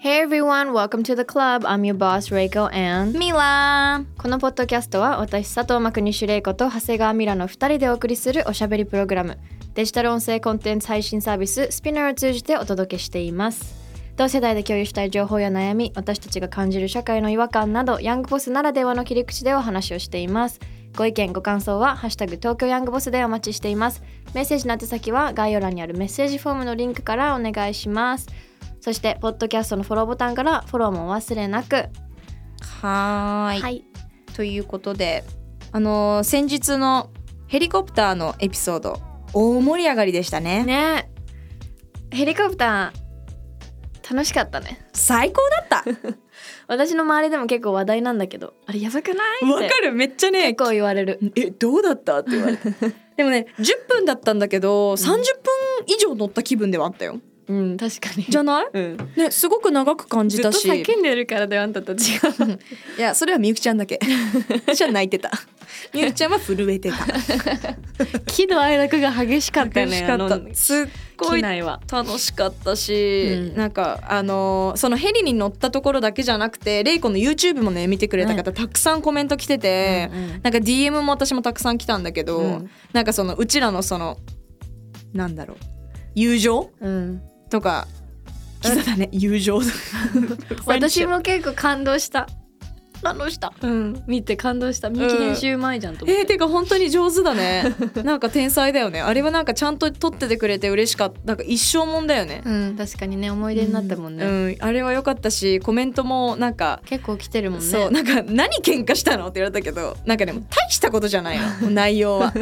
Hey everyone, welcome to the club. I'm your boss, Reiko and ミラこのポッドキャストは私佐藤真国主玲子と長谷川ミラの2人でお送りするおしゃべりプログラムデジタル音声コンテンツ配信サービススピナーを通じてお届けしています。同世代で共有したい情報や悩み私たちが感じる社会の違和感などヤングボスならではの切り口でお話をしています。ご意見ご感想は「ハッシュタグ東京ヤングボス」でお待ちしています。メッセージの宛先は概要欄にあるメッセージフォームのリンクからお願いしますそしてポッドキャストのフォローボタンからフォローもお忘れなく。はーい。はい。ということであのー先日のヘリコプターのエピソード大盛り上がりでしたね。ね。ヘリコプター楽しかったね。最高だった。私の周りでも結構話題なんだけどあれやばくない？ってわかる。めっちゃね結構言われる。えどうだった？って言われて。でもね10分だったんだけど、30分以上乗った気分ではあったようん確かに。じゃない？うん。ねすごく長く感じずったとし。叫んでるからだよあんたと違ういやそれはみゆきちゃんだけ。私は泣いてた。みゆきちゃんは震えてた。喜怒哀楽が激しかったよねすっごい機内は。楽しかったし、うん。なんかあのーそのヘリに乗ったところだけじゃなくてレイコの YouTube もね見てくれた方、たくさんコメント来てて、うんうん。なんか DM も私もたくさん来たんだけど、うん。なんかそのうちらのそのなんだろう友情？うんとか。来てたね。友情 私も結構感動した。感動した。うん。見て感動した。みゆき編集前じゃんと思って、えー、てか本当に上手だね。なんか天才だよね。あれはなんかちゃんと撮っててくれて嬉しかった。なんか一生もんだよね。うん。確かにね思い出になったもんね、うん、あれは良かったしコメントもなんか結構来てるもんね。そう。なんか何喧嘩したの？って言われたけどなんかでも大したことじゃないの。内容は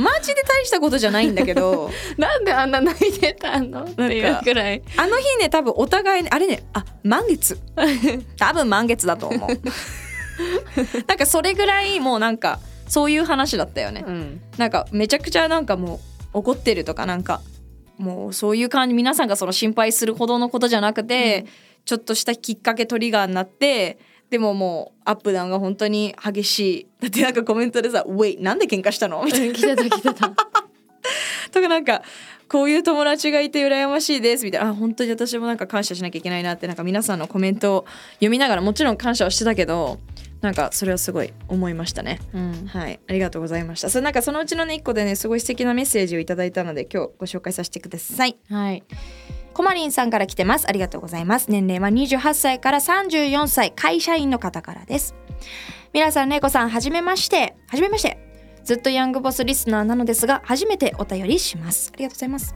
マジで大したことじゃないんだけど。なんであんな泣いてたの？っていうくらい。あの日ね多分お互いねあれねあ満月。多分満月だと思う。なんかそれぐらいもうなんかそういう話だったよね、うん。なんかめちゃくちゃなんかもう怒ってるとかなんかもうそういう感じ皆さんがその心配するほどのことじゃなくて、ちょっとしたきっかけトリガーになってでももうアップダウンが本当に激しいだってなんかコメントでさ「Wait なんで喧嘩したの?」みたいな来てた来てたとかなんかこういう友達がいて羨ましいですみたいなあ本当に私もなんか感謝しなきゃいけないなってなんか皆さんのコメントを読みながらもちろん感謝はしてたけどなんかそれはすごい思いましたね。うんはい、ありがとうございました。それなんかそのうちのね一個でねすごい素敵なメッセージをいただいたので今日ご紹介させてください。はいコマリンさんから来てます。ありがとうございます。年齢は28歳から34歳会社員の方からです。皆さん、れいこさん、はじめまして。はじめまして。ずっとヤングボスリスナーなのですが、初めてお便りします。ありがとうございます。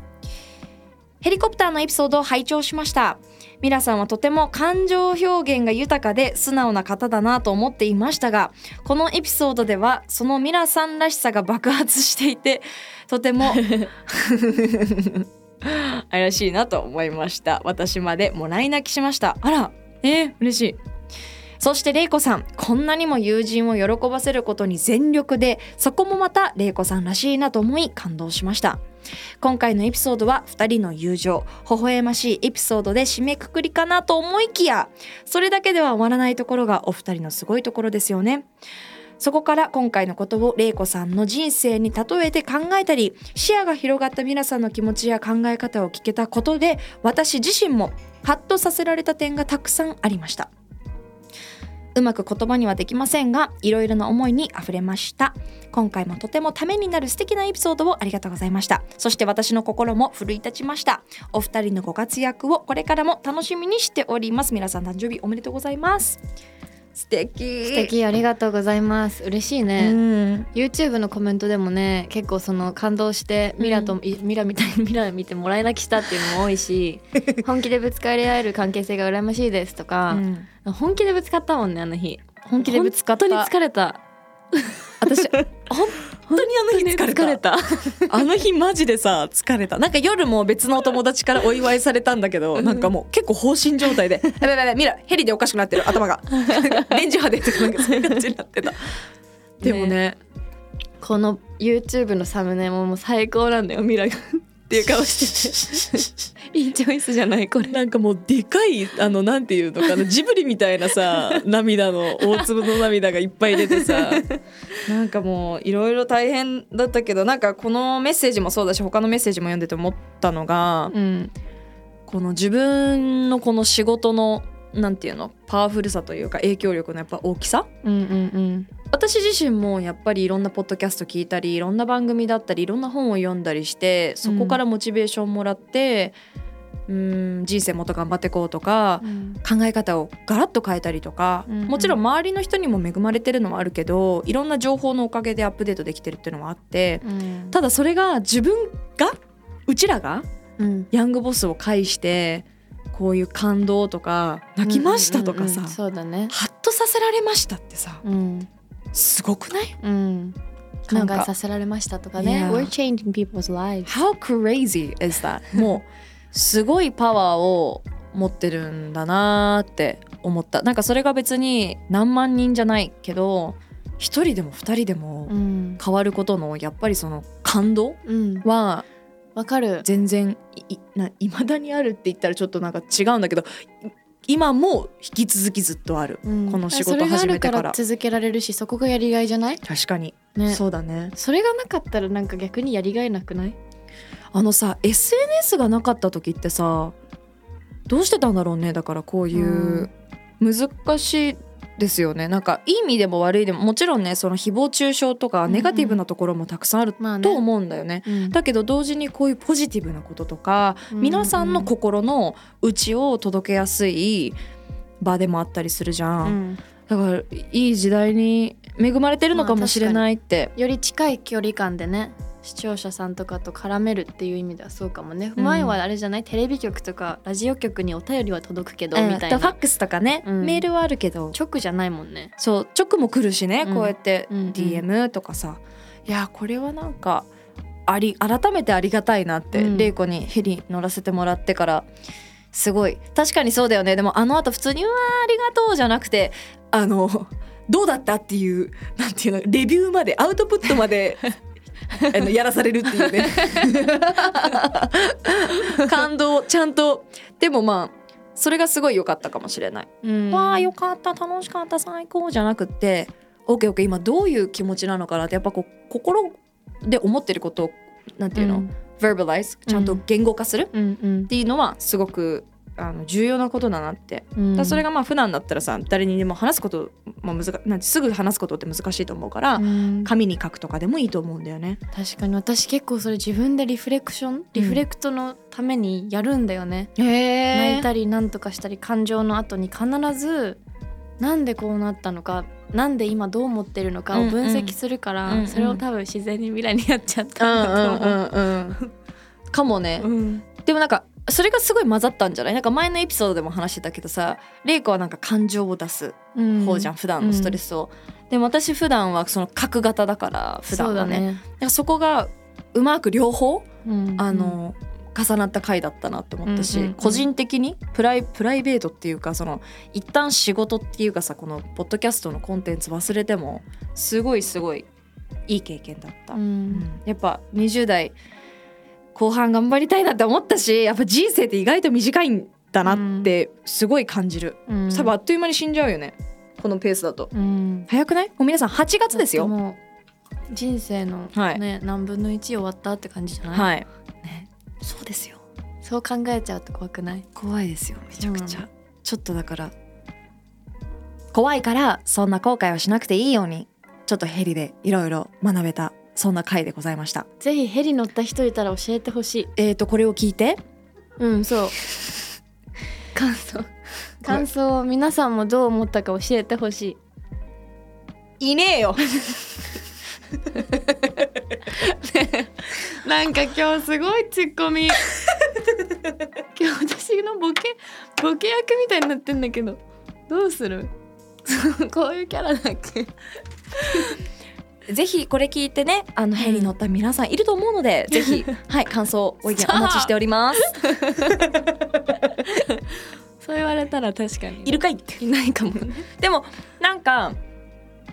ヘリコプターのエピソードを拝聴しました。ミラさんはとても感情表現が豊かで素直な方だなと思っていましたが、このエピソードではそのミラさんらしさが爆発していて、とても 怪しいなと思いました。私までもらい泣きしました。あらえー、嬉しい。そしてレイコさんこんなにも友人を喜ばせることに全力でそこもまたレイコさんらしいなと思い感動しました。今回のエピソードは2人の友情微笑ましいエピソードで締めくくりかなと思いきやそれだけでは終わらないところがお二人のすごいところですよね。そこから今回のことを玲子さんの人生に例えて考えたり視野が広がった皆さんの気持ちや考え方を聞けたことで私自身もハッとさせられた点がたくさんありました。うまく言葉にはできませんがいろいろな思いにあふれました。今回もとてもためになる素敵なエピソードをありがとうございました。そして私の心も奮い立ちました。お二人のご活躍をこれからも楽しみにしております。皆さん誕生日おめでとうございます。素敵。素敵ありがとうございます。嬉しいね、うん。YouTube のコメントでもね結構その感動してミラと、いミラみたいに ミラ見てもらい泣きしたっていうのも多いし 本気でぶつかり合える関係性が羨ましいですとか、本気でぶつかったもんねあの日。本気でぶつかった。本当に疲れた私本本当にあの日疲れた。疲れた。あの日マジでさ疲れた。なんか夜も別のお友達からお祝いされたんだけどなんかもう結構放心状態で「やべやべやべ見ろヘリでおかしくなってる頭が。電磁波で」とかなんかそういう感じになってた。でもねこの YouTube のサムネももう最高なんだよミラがっていう顔してて。いいチョイスじゃないこれ。なんかもうでかいあのなんていうのかなジブリみたいなさ 涙の大粒の涙がいっぱい出てさ。なんかもういろいろ大変だったけどなんかこのメッセージもそうだし他のメッセージも読んでて思ったのがうんこの自分のこの仕事のなんていうのパワフルさというか影響力のやっぱ大きさ？うんうん私自身もやっぱりいろんなポッドキャスト聞いたりいろんな番組だったりいろんな本を読んだりしてそこからモチベーションもらって、うん、人生もっと頑張っていこうとかうん。考え方をガラッと変えたりとか、うんうん。もちろん周りの人にも恵まれてるのもあるけどいろんな情報のおかげでアップデートできてるっていうのもあってうん。ただそれが自分がうちらがうん。ヤングボスを介してこういう感動とか泣きましたとかさ、うんうんうん。そうだね。ハッとさせられましたってさうんすごくない？うん。考えさせられましたとかね. We're changing people's lives. How crazy is that? もうすごいパワーを持ってるんだなーって思った。なんかそれが別に何万人じゃないけど一人でも二人でもうん。変わることのやっぱりその感動うん。はわかる。全然いいな未だにあるって言ったらちょっとなんか違うんだけどい今も引き続きずっとある、うん。この仕そ事れがあるか始めてからら続けられるしそこがやりがいじゃない？確かに、ね。そうだね。それがなかったらなんか逆にやりがいなくない？あのさ SNS がなかった時ってさどうしてたんだろうね？だからこういう難しいですよね。なんかいい意味でも悪いでももちろんねその誹謗中傷とかうんうん。ネガティブなところもたくさんあると思うんだよね。うん。だけど同時にこういうポジティブなこととか、うん皆さんの心の内を届けやすい場でもあったりするじゃん、うん。だからいい時代に恵まれてるのかもしれないって、より近い距離感でね視聴者さんとかと絡めるっていう意味ではそうかもね、うん。前はあれじゃない？テレビ局とかラジオ局にお便りは届くけど、うんみたいな。ファックスとかね、うん。メールはあるけど。直じゃないもんね。そう直も来るしね、うん。こうやって DM とかさ、いやこれはなんかあり改めてありがたいなって、うん。玲子にヘリ乗らせてもらってからすごい。確かにそうだよね。でもあの後普通に「うわーありがとう」じゃなくてあのどうだったっていうなんていうのレビューまでアウトプットまであのやらされるっていうね。感動ちゃんと。でもまあそれがすごい良かったかもしれない。うん。わあよかった楽しかった最高じゃなくってオッケーオッケー今どういう気持ちなのかなってやっぱこう心で思ってることをなんていうの、うん。verbalize ちゃんと言語化する？っていうのはすごくあの重要なことだなって、うん。だそれがまあ普段だったらさ誰にでも話すこと、まあ、難なんてすぐ話すことって難しいと思うから、うん。紙に書くとかでもいいと思うんだよね。確かに私結構それ自分でリフレクションリフレクトのためにやるんだよね、へ泣いたりなんとかしたり感情の後に必ずなんでこうなったのかなんで今どう思ってるのかを分析するから、うんうん。それを多分自然に未来にやっちゃっうんたんだと思う。うんうんうん。かもね。うん。でもなんかそれがすごい混ざったんじゃない？なんか前のエピソードでも話してたけどさ玲子はなんか感情を出すうん。方じゃん、普段のストレスを。でも私普段はその角型だから普段はね。そね。そこがうまく両方、うん。あの重なった回だったなって思ったし、うんうんうん個人的にプライプライベートっていうかその一旦仕事っていうかさこのポッドキャストのコンテンツ忘れてもすごいすごいいい経験だった。ううん。んやっぱ20代後半頑張りたいなって思ったしやっぱ人生って意外と短いんだなってすごい感じる、うん。多分あっという間に死んじゃうよね。このペースだと。うん。早くない？もう皆さん8月ですよ。人生のはい。ね、何分の1終わったって感じじゃない、はい、ね、そうですよ。そう考えちゃうと怖くない？怖いですよめちゃくちゃ、うん。ちょっとだから。怖いからそんな後悔はしなくていいようにちょっとヘリでいろいろ学べたそんな回でございました。ぜひヘリ乗った人いたら教えてほしい。えーとこれを聞いて。うんそう。感想。感想を皆さんもどう思ったか教えてほしい。いねえよ。なんか今日すごいツッコミ。今日私のボケボケ役みたいになってんだけど。どうする？こういうキャラだっけ？ぜひこれ聞いてねあのヘリ乗った皆さんいると思うので、ぜひはい感想ご意見お待ちしております。そう言われたら確かに。いるかい？っていないかもね。でもなんか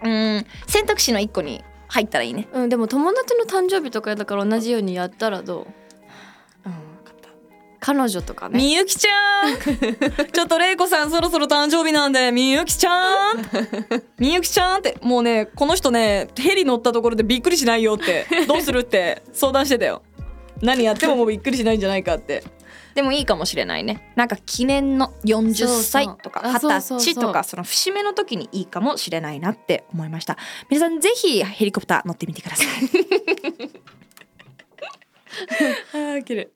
うん選択肢の一個に入ったらいいね。うんでも友達の誕生日とかだから同じようにやったらどう？彼女とかね。みゆきちゃん。ちょっとれいこさんそろそろ誕生日なんでみゆきちゃん。みゆきちゃんってもうねこの人ねヘリ乗ったところでびっくりしないよってどうするって相談してたよ。何やってももうびっくりしないんじゃないかって。でもいいかもしれないね。なんか記念の40歳とかそう。そうあそうそう20歳とかその節目の時にいいかもしれないなって思いました。皆さんぜひヘリコプター乗ってみてください。あー切る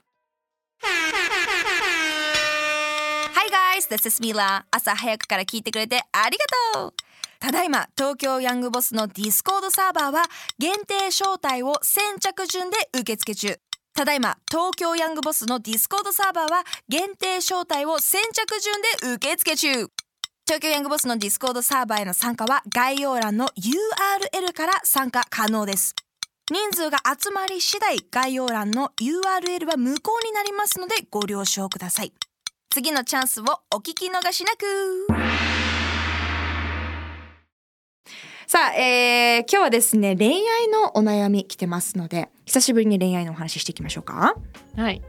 guys, this is Mila. 朝早くから聞いてくれてありがとう。ただいま東京ヤングボスのディスコードサーバーは限定招待を先着順で受付中。ただいま東京ヤングボスのディスコードサーバーは限定招待を先着順で受付中。東京ヤングボスのディスコードサーバーへの参加は概要欄の URL から参加可能です。人数が集まり次第概要欄の URL は無効になりますのでご了承ください。次のチャンスをお聞き逃しなく。さあ、えー今日はですね恋愛のお悩み来てますので久しぶりに恋愛のお話ししていきましょうか、はい。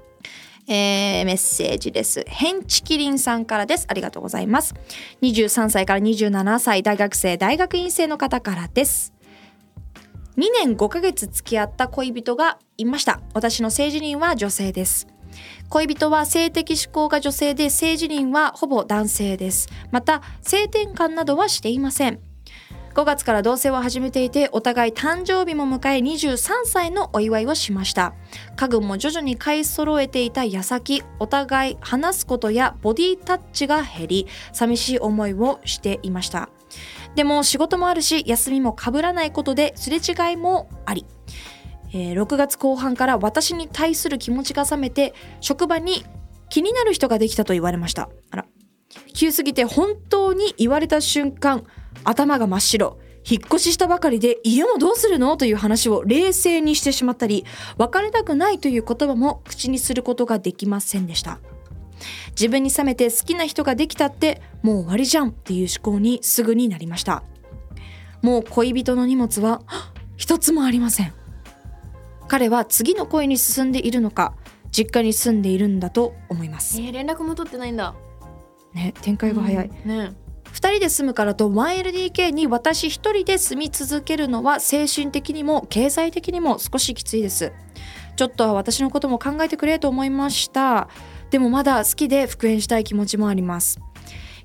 えーメッセージです。ヘンチキリンさんからです。ありがとうございます。23歳から27歳大学生大学院生の方からです。2年5ヶ月付き合った恋人がいました。私の性自認は女性です恋人は性的指向が女性で性自認はほぼ男性です。また性転換などはしていません。5月から同棲を始めていてお互い誕生日も迎え23歳のお祝いをしました。家具も徐々に買い揃えていた矢先お互い話すことやボディタッチが減り寂しい思いをしていました。でも仕事もあるし休みも被らないことですれ違いもあり、えー6月後半から私に対する気持ちが冷めて職場に気になる人ができたと言われました。あら。急すぎて本当に言われた瞬間頭が真っ白。引っ越ししたばかりで家もどうするの？という話を冷静にしてしまったり別れたくないという言葉も口にすることができませんでした。自分に冷めて好きな人ができたってもう終わりじゃんっていう思考にすぐになりました。もう恋人の荷物は一つもありません。彼は次の恋に進んでいるのか実家に住んでいるんだと思います。えー、連絡も取ってないんだ。ね展開が早い、うんね。2人で住むからと 1LDK に私1人で住み続けるのは精神的にも経済的にも少しきついです。ちょっとは私のことも考えてくれと思いました。でもまだ好きで復縁したい気持ちもあります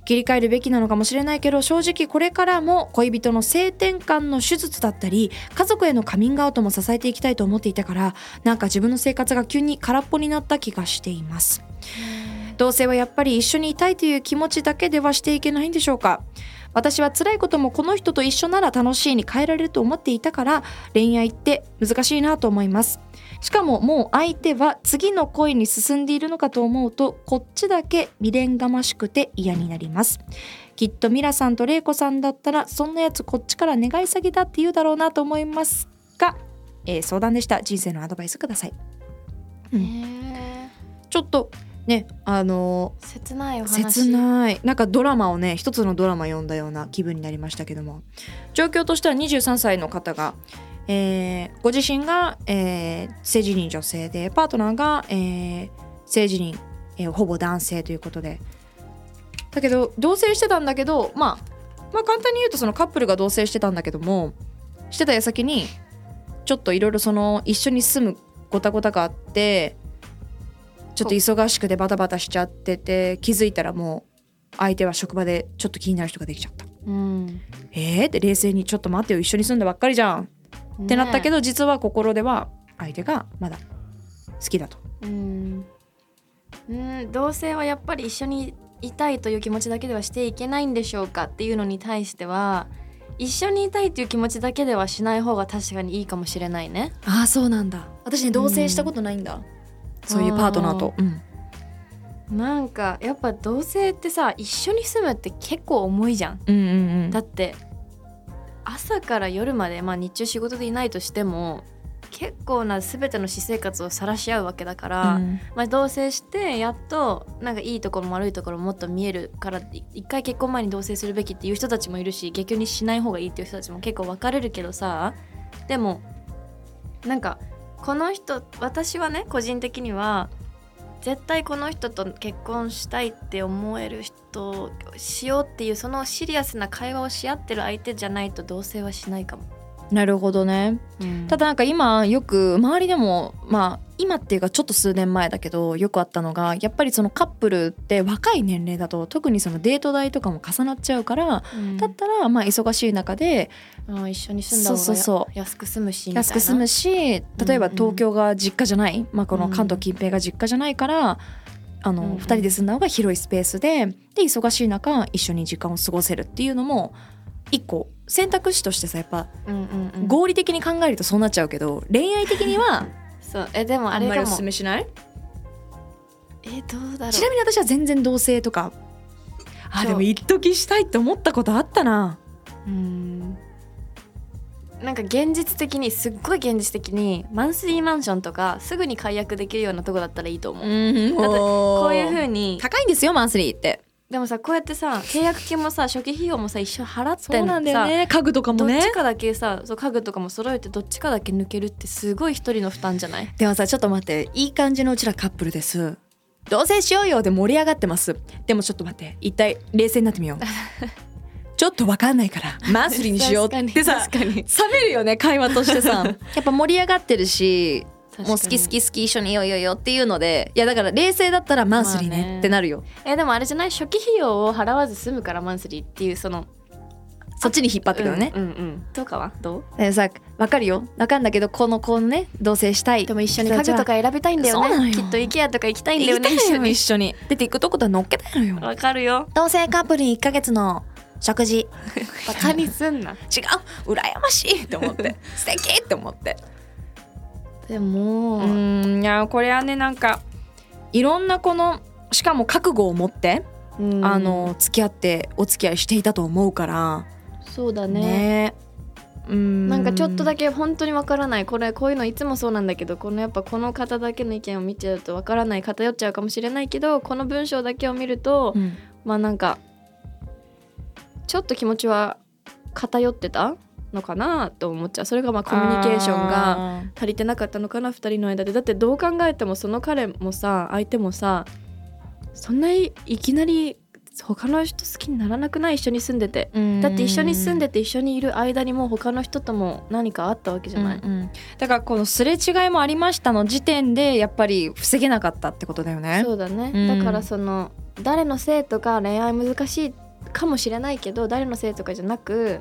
切り替えるべきなのかもしれないけど正直これからも恋人の性転換の手術だったり家族へのカミングアウトも支えていきたいと思っていたからなんか自分の生活が急に空っぽになった気がしています。同棲はやっぱり一緒にいたいという気持ちだけではしていけないんでしょうか？私は辛いこともこの人と一緒なら楽しいに変えられると思っていたから恋愛って難しいなと思います。しかももう相手は次の恋に進んでいるのかと思うとこっちだけ未練がましくて嫌になります。きっとミラさんとレイコさんだったらそんなやつこっちから願い下げだって言うだろうなと思いますが、えー相談でした。人生のアドバイスください。へちょっとねあのー切ないお話。切ない。なんかドラマをね一つのドラマ読んだような気分になりましたけども。状況としては23歳の方が、えーご自身が、えー性自認女性でパートナーが、えー性自認、えーほぼ男性ということで。だけど同棲してたんだけど、まあ、まあ簡単に言うとそのカップルが同棲してたんだけどもしてた矢先にちょっといろいろその一緒に住むごたごたがあってちょっと忙しくてバタバタしちゃってて気づいたらもう相手は職場でちょっと気になる人ができちゃった。うん。えーって冷静にちょっと待ってよ一緒に住んだばっかりじゃんってなったけど、ど実は心では相手がまだ好きだと。うん。うん。同性はやっぱり一緒にいたいという気持ちだけではしていけないんでしょうかっていうのに対しては一緒にいたいという気持ちだけではしない方が確かにいいかもしれないね。ああそうなんだ。私ね同棲したことないんだ、そういうパートナーと。うんなんかやっぱ同性ってさ一緒に住むって結構重いじゃん。うんうんうんだって朝から夜まで、まあ、日中仕事でいないとしても結構な全ての私生活を晒し合うわけだから、まあ、同棲してやっとなんかいいところも悪いところももっと見えるからい一回結婚前に同棲するべきっていう人たちもいるし逆にしない方がいいっていう人たちも結構分かれるけどさでもなんかこの人私はね個人的には絶対この人と結婚したいって思える人しようっていうそのシリアスな会話をし合ってる相手じゃないと同棲はしないかも。なるほどね。ただなんか今よく周りでもまあ今っていうかちょっと数年前だけどよくあったのがやっぱりそのカップルって若い年齢だと特にそのデート代とかも重なっちゃうからうん。だったらまあ忙しい中であ一緒に住んだ方がそうそうそう。安く住むし安く住むし例えばうんうん東京が実家じゃない、まあ、この関東近辺が実家じゃないから、あのうん。うん2人で住んだ方が広いスペースでで忙しい中一緒に時間を過ごせるっていうのも一個選択肢としてさやっぱうんうんうん。合理的に考えるとそうなっちゃうけど恋愛的には そうえでもあれかも。めしない？えどうだろう。ちなみに私は全然同性とか。あでも一時したいって思ったことあったな。うん。なんか現実的にすっごい現実的にマンスリーマンションとかすぐに解約できるようなとこだったらいいと思う、ん。だってこういう風にに。高いんですよマンスリーってでもさこうやってさ契約金もさ初期費用もさ一緒払ってそうなんだよね。家具とかもね。どっちかだけさそう家具とかも揃えてどっちかだけ抜けるってすごい一人の負担じゃない？でもさちょっと待って。いい感じのうちらカップルです。同棲しようよ。で盛り上がってます。でもちょっと待って。一体冷静になってみよう。ちょっとわかんないからマンスリーにしよう。ってさ確かに。冷めるよね会話としてさ。やっぱ盛り上がってるしもう好き好き好き一緒にいようよよっていうのでいやだから冷静だったらマンスリーまあね。ねってなるよ、えでもあれじゃない初期費用を払わず済むからマンスリーっていうそのそっちに引っ張ってくるね、うんうんうん。とかはどう？でさわかるよ。わかんだけどこの子のね同棲したいでも一緒に家具とか選びたいんだよね。きっと IKEA とか行きたいんだよね。行きたいよ。一一緒に。で TikTok と乗っけたいのよ。緒にわかるよ。同棲カップルに1ヶ月の食事 バカにすんな。違う。羨ましいって思って。素敵って思ってでも、うんいやこれはねなんかいろんなこのしかも覚悟を持って、うん。あの付き合ってお付き合いしていたと思うから。そうだね。ね。うん。なんかちょっとだけ本当にわからない。これこういうのいつもそうなんだけどこのやっぱこの方だけの意見を見ちゃうとわからない偏っちゃうかもしれないけどこの文章だけを見ると、うん。まあなんかちょっと気持ちは偏ってたのかなと思っちゃう。それがまあコミュニケーションがあ足りてなかったのかな2人の間で。だってどう考えてもその彼もさ相手もさそんないいきなり他の人好きにならなくない？一緒に住んでて。ーだって一緒に住んでて一緒にいる間にもう他の人とも何かあったわけじゃない、うんうん。だからこのすれ違いもありましたの時点でやっぱり防げなかったってことだよね。そうだね、うん。だからその誰のせいとか恋愛難しいかもしれないけど誰のせいとかじゃなく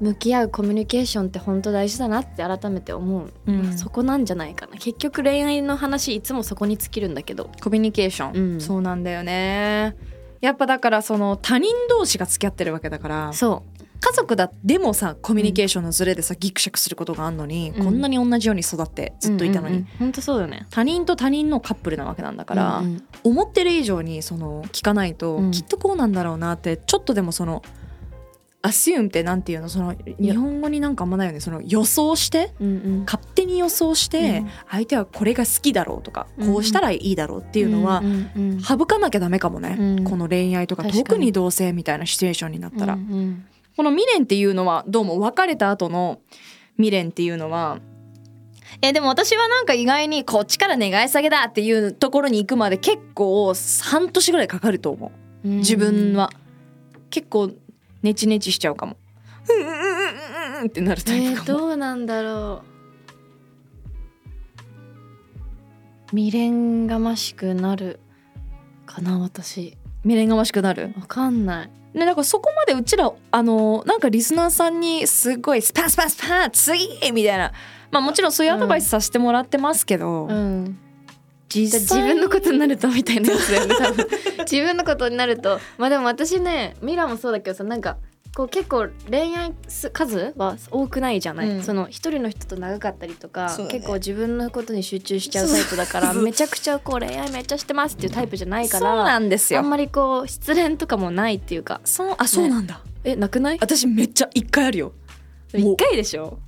向き合うコミュニケーションって本当大事だなって改めて思う、うん。そこなんじゃないかな。結局恋愛の話いつもそこに尽きるんだけど。コミュニケーション、うん。そうなんだよね。やっぱだからその他人同士が付き合ってるわけだから。そ家族だでもさコミュニケーションのズレでさ、ギクシャクすることがあるのに、うん。こんなに同じように育ってずっといたのに、本当そうよね。他人と他人のカップルなわけなんだから、うんうん。思ってる以上にその聞かないと、うん。きっとこうなんだろうなってちょっとでもそのアシュームってなんていうの？その日本語になんかあんまないよね。その予想してうんうん。勝手に予想して、うん。相手はこれが好きだろうとか、うんこうしたらいいだろうっていうのは、んうんうん。省かなきゃダメかもね、うん。この恋愛とか特に同性みたいなシチュエーションになったら、うんうん。この未練っていうのはどうも別れた後の未練っていうのはえでも私はなんか意外にこっちから願い下げだっていうところに行くまで結構半年ぐらいかかると思う。自分は。結構ネチネチしちゃうかも。うんうんうんうんうんってなるタイえー、プかも、どうなんだろう。未練がましくなるかな私。未練がましくなる？わかんない。ね、だからそこまでうちらあのなんかリスナーさんにすごいスパスパスパ次みたいな。まあもちろんそういうアドバイスさせてもらってますけど、うん自分のことになるとみたいなやつだよね多分。自分のことになると。まあでも私ねミラもそうだけどさなんかこう結構恋愛数数は多くないじゃない、うん。その一人の人と長かったりとか、ね。結構自分のことに集中しちゃうタイプだからめちゃくちゃこう恋愛めっちゃしてますっていうタイプじゃないかそうらなんですよ。あんまりこう失恋とかもないっていうかそうあそうなんだ、えなくない？私めっちゃ一回あるよ。もう一回でしょ？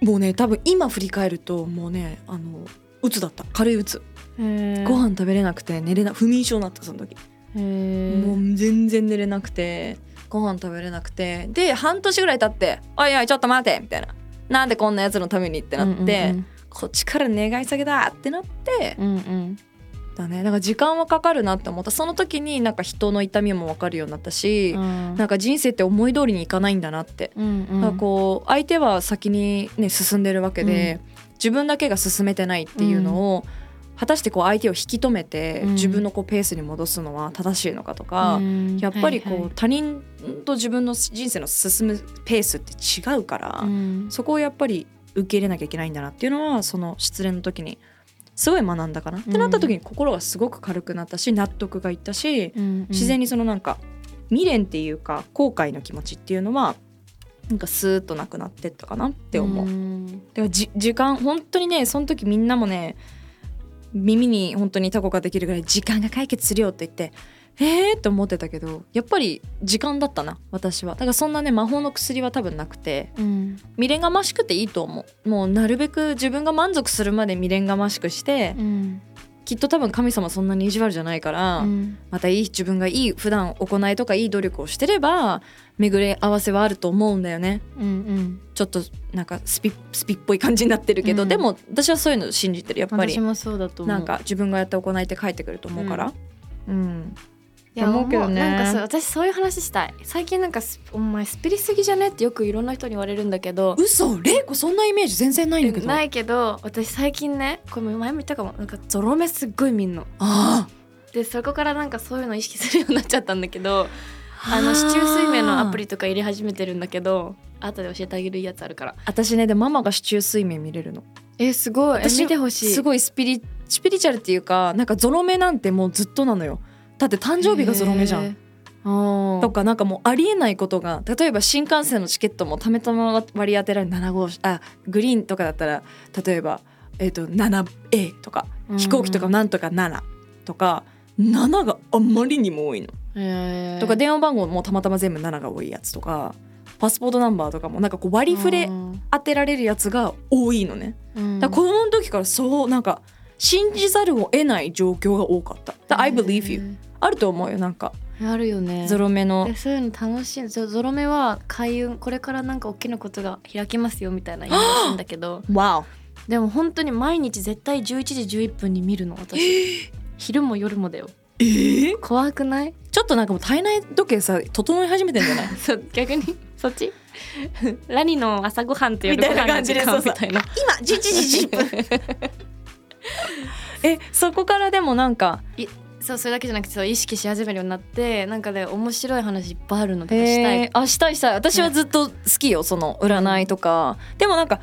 もうね多分今振り返るともうねあの鬱だった。軽い鬱ごご飯食べれなくて寝れな不眠症になったその時。もう全然寝れなくてご飯食べれなくて。で半年ぐらい経って「おいおいちょっと待て」みたいな「なんでこんなやつのために」ってなって、うんこっちから願い下げだってなってうんうん。だね。だから時間はかかるなって思った。その時になんか人の痛みも分かるようになったし、うん。なんか人生って思い通りにいかないんだなって、うんうん。だからこう相手は先にね進んでるわけで、自分だけが進めてないっていうのを、果たしてこう相手を引き止めて、うん。自分のこうペースに戻すのは正しいのかとか、うん。やっぱりこう、はいはい。他人と自分の人生の進むペースって違うから、うん。そこをやっぱり受け入れなきゃいけないんだなっていうのはその失恋の時にすごい学んだかな、ってなった時に心がすごく軽くなったし納得がいったし、うん。自然にそのなんか未練っていうか後悔の気持ちっていうのはなんかスーッとなくなってったかなって思う。ん。だからじ時間本当にねその時みんなもね耳に本当にタコができるぐらい時間が解決するよって言ってえーって思ってたけどやっぱり時間だったな私は。だからそんなね魔法の薬は多分なくてうん。未練がましくていいと思う。もうなるべく自分が満足するまで未練がましくしてうんきっと多分神様そんなに意地悪じゃないから、うん。またいい自分がいい普段行いとかいい努力をしてれば巡り合わせはあると思うんだよね。うんちょっとなんかスピスピっぽい感じになってるけど、うん。でも私はそういうの信じてるやっぱり。私もそうだと思う。なんか自分がやった行いって返ってくると思うから。うん、いや思う。けどね。なんかそう私そういう話したい。最近なんかスお前スピリすぎじゃね？ってよくいろんな人に言われるんだけど。嘘？玲子そんなイメージ全然ないんだけど。ないけど私最近ねこれ前も言ったかも。なんかゾロ目すっごい見んの。あでそこからなんかそういうの意識するようになっちゃったんだけどあ。あの市中水面のアプリとか入れ始めてるんだけど後で教えてあげるやつあるから。私ねでママが市中水面見れるの。えすごい。私見てほしい。すごいスピリスピリチュアルっていうかなんかゾロ目なんてもうずっとなのよだって誕生日がゾロ目じゃん。とかなんかもうありえないことが例えば新幹線のチケットもためたま割り当てられる7号あグリーンとかだったら例えば、えー、と 7A とかうん飛行機とかなんとか7とか7があまりにも多いの。とか電話番号もたまたま全部7が多いやつとかパスポートナンバーとかもなんかこう割り振れ当てられるやつが多いのね。うん。だ子供の時からそうなんか信じざるを得ない状況が多かった。だ I believe you. あると思うよなんか。あるよね。ゾロ目の。えそういうの楽しい。ゾロ目は開運。これからなんか大きなことが開きますよみたいな意味らしいんだけど。わでも本当に毎日絶対11時11分に見るの私。昼も夜もだよ。えー、怖くない？ちょっとなんかもう体内時計さ整い始めてんじゃない？そう逆にそっち？ラニの朝ごはんと夜ごみたいな。飯の時間みたいな 今11時10分えそこからでもなんかそうそれだけじゃなくてそう意識し始めるようになってなんかね面白い話いっぱいあるのでしたい、えー、あしたいしたい。私はずっと好きよその占いとか、でもなんか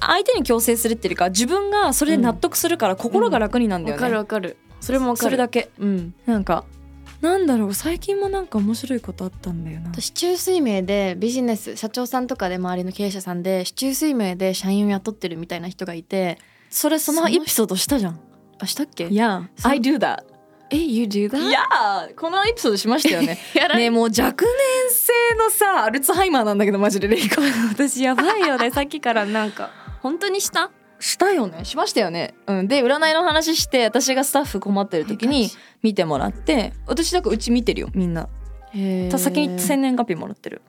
相手に強制するっていうか自分がそれで納得するから心が楽になるんだわよね、かるわかる。それもわかる。それだけ。うん。なんかなんだろう最近もなんか面白いことあったんだよな。市中水明でビジネス社長さんとかで周りの経営者さんで市中水明で社員を雇ってるみたいな人がいてそれそのエピソードしたじゃん。あしたっけ？いや。そう I do that え You do that? いやこのエピソードしましたよね。やらねえもう若年性のさアルツハイマーなんだけどマジでレイコ。私やばいよね。さっきからなんか。本当にした？したよね。しましたよね、うん、で占いの話して私がスタッフ困ってる時に見てもらって私だからうち見てるよみんな。へた先に生年月日もらってる。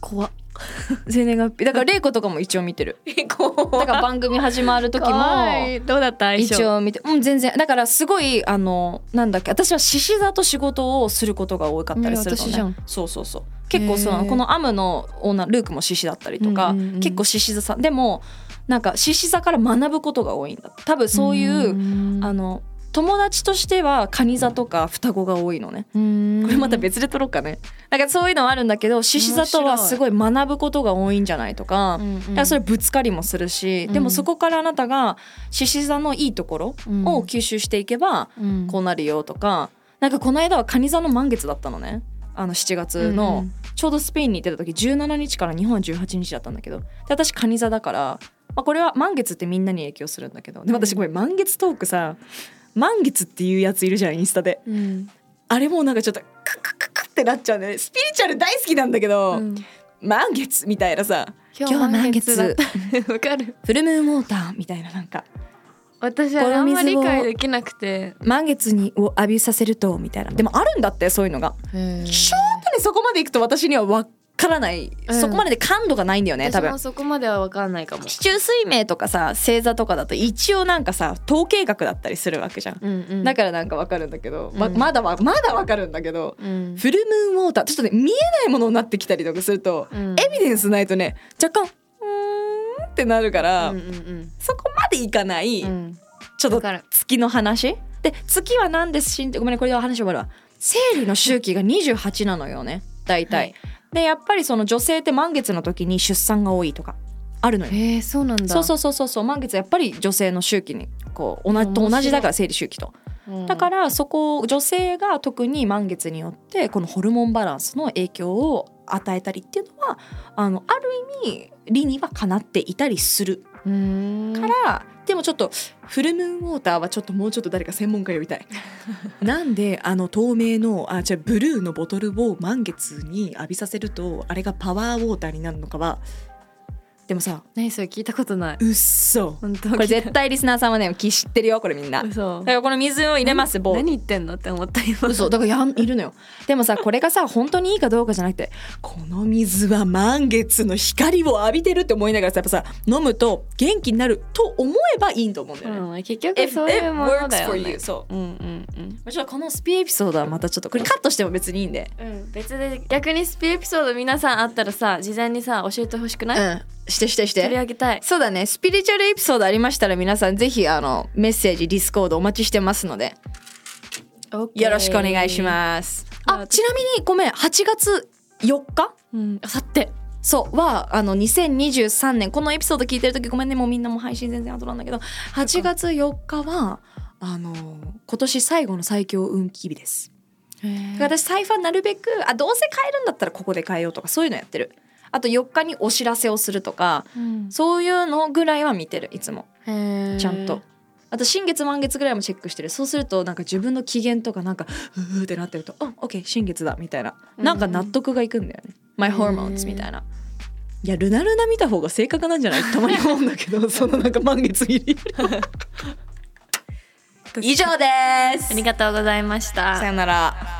怖っ 生年月日。だから玲子とかも一応見てる。怖だから番組始まる時も どうだった？一応見てうん全然。だからすごいあのなんだっけ私は獅子座と仕事をすることが多かったりするのね、ね私じゃん。そうそうそう。結構その。このアムのオーナールークも獅子だったりとか、うんうんうん結構獅子座さん。でもなんか獅子座から学ぶことが多いんだ多分そういううあの友達としては蟹座とか双子が多いのね。ん。これまた別で撮ろうかね。なんかそういうのはあるんだけど獅子座とはすごい学ぶことが多いんじゃないとか、うんうん。だからそれぶつかりもするし、うん。でもそこからあなたが獅子座のいいところを吸収していけばうん。こうなるよとか、なんかこの間は蟹座の満月だったのね。あの7月の、ちょうどスペインに行ってた時17日から日本は18日だったんだけど。で私蟹座だから、まあ、これは満月ってみんなに影響するんだけど。で私これ満月トークさ満月っていうやついるじゃんインスタで。うん。うんあれもうなんかちょっとカクカクカクってなっちゃうね。スピリチュアル大好きなんだけど、うん。満月みたいなさ。今日は満月。だったわかる。フルムーンウォーターみたいななんか。私はあんまり理解できなくて。満月にを浴びさせるとみたいな。でもあるんだってそういうのが。ちょっとねそこまでいくと私には分からない、うん。そこまでで感度がないんだよね多分。そこまでは分かんないかも。地中水明とかさ星座とかだと一応なんかさ統計学だったりするわけじゃん、うんうん。だからなんかわかるんだけど、まうん。まだわまだわかるんだけど、うん。フルムーンウォーターちょっとね見えないものになってきたりとかすると、うん。エビデンスないとね若干うーんってなるから、うんうんそこまでいかない、うん。うんちょっと月の話？で月は何で死ん？でごめんねこれで話終わるわ。生理の周期が28なのよね大体、はいでやっぱりその女性って満月の時に出産が多いとかあるのよ。へえそうなんだ。そうそうそうそうそう。満月やっぱり女性の周期にこう同じと同じだから生理周期と。うん。だからそこ女性が特に満月によってこのホルモンバランスの影響を与えたりっていうのはあのある意味理にはかなっていたりする。から、でもちょっとフルムーンウォーターはちょっともうちょっと誰か専門家呼びたい。なんであの透明のあじゃブルーのボトルを満月に浴びさせるとあれがパワーウォーターになるのかはでもさ何それ聞いたことない。うっそ本当？これ絶対リスナーさんはね知ってるよこれみんな。だ嘘からこの水を入れます棒何言ってんのって思った今。嘘。だからやんいるのよ。でもさこれがさ本当にいいかどうかじゃなくてこの水は満月の光を浴びてるって思いながらさやっぱさ飲むと元気になると思えばいいと思うんだよね。うん、結局そういうものだよね。you そう。うんうんうん。ちょっとこのスピエピソードはまたちょっとこれカットしても別にいいんで。うん、別で逆にスピエピソード皆さんあったらさ事前にさ教えてほしくない、うんしてしてし取りて上げたい。そうだね。スピリチュアルエピソードありましたら皆さんぜひあのメッセージディスコードお待ちしてますので。よろしくお願いします。あちなみにごめん。8月4日？すうんあさって。そう。はあの2023年。このエピソード聞いてる時ごめんね。もうみんなも配信全然後なんだけど。8月4日はあの今年最後の最強運気日です。私財布はなるべくあどうせ買えるんだったらここで買えようとかそういうのやってるあと4日にお知らせをするとかうん。そういうのぐらいは見てるいつも。ちゃんと。あと新月満月ぐらいもチェックしてる。そうするとなんか自分の機嫌とかなんかうーってなってるとあオッケー新月だみたいな。なんか納得がいくんだよね、My hormones みたいな。いやルナルナ見た方が正確なんじゃない？たまに思うんだけど そのなんか満月見るより。以上です。ありがとうございました。さよなら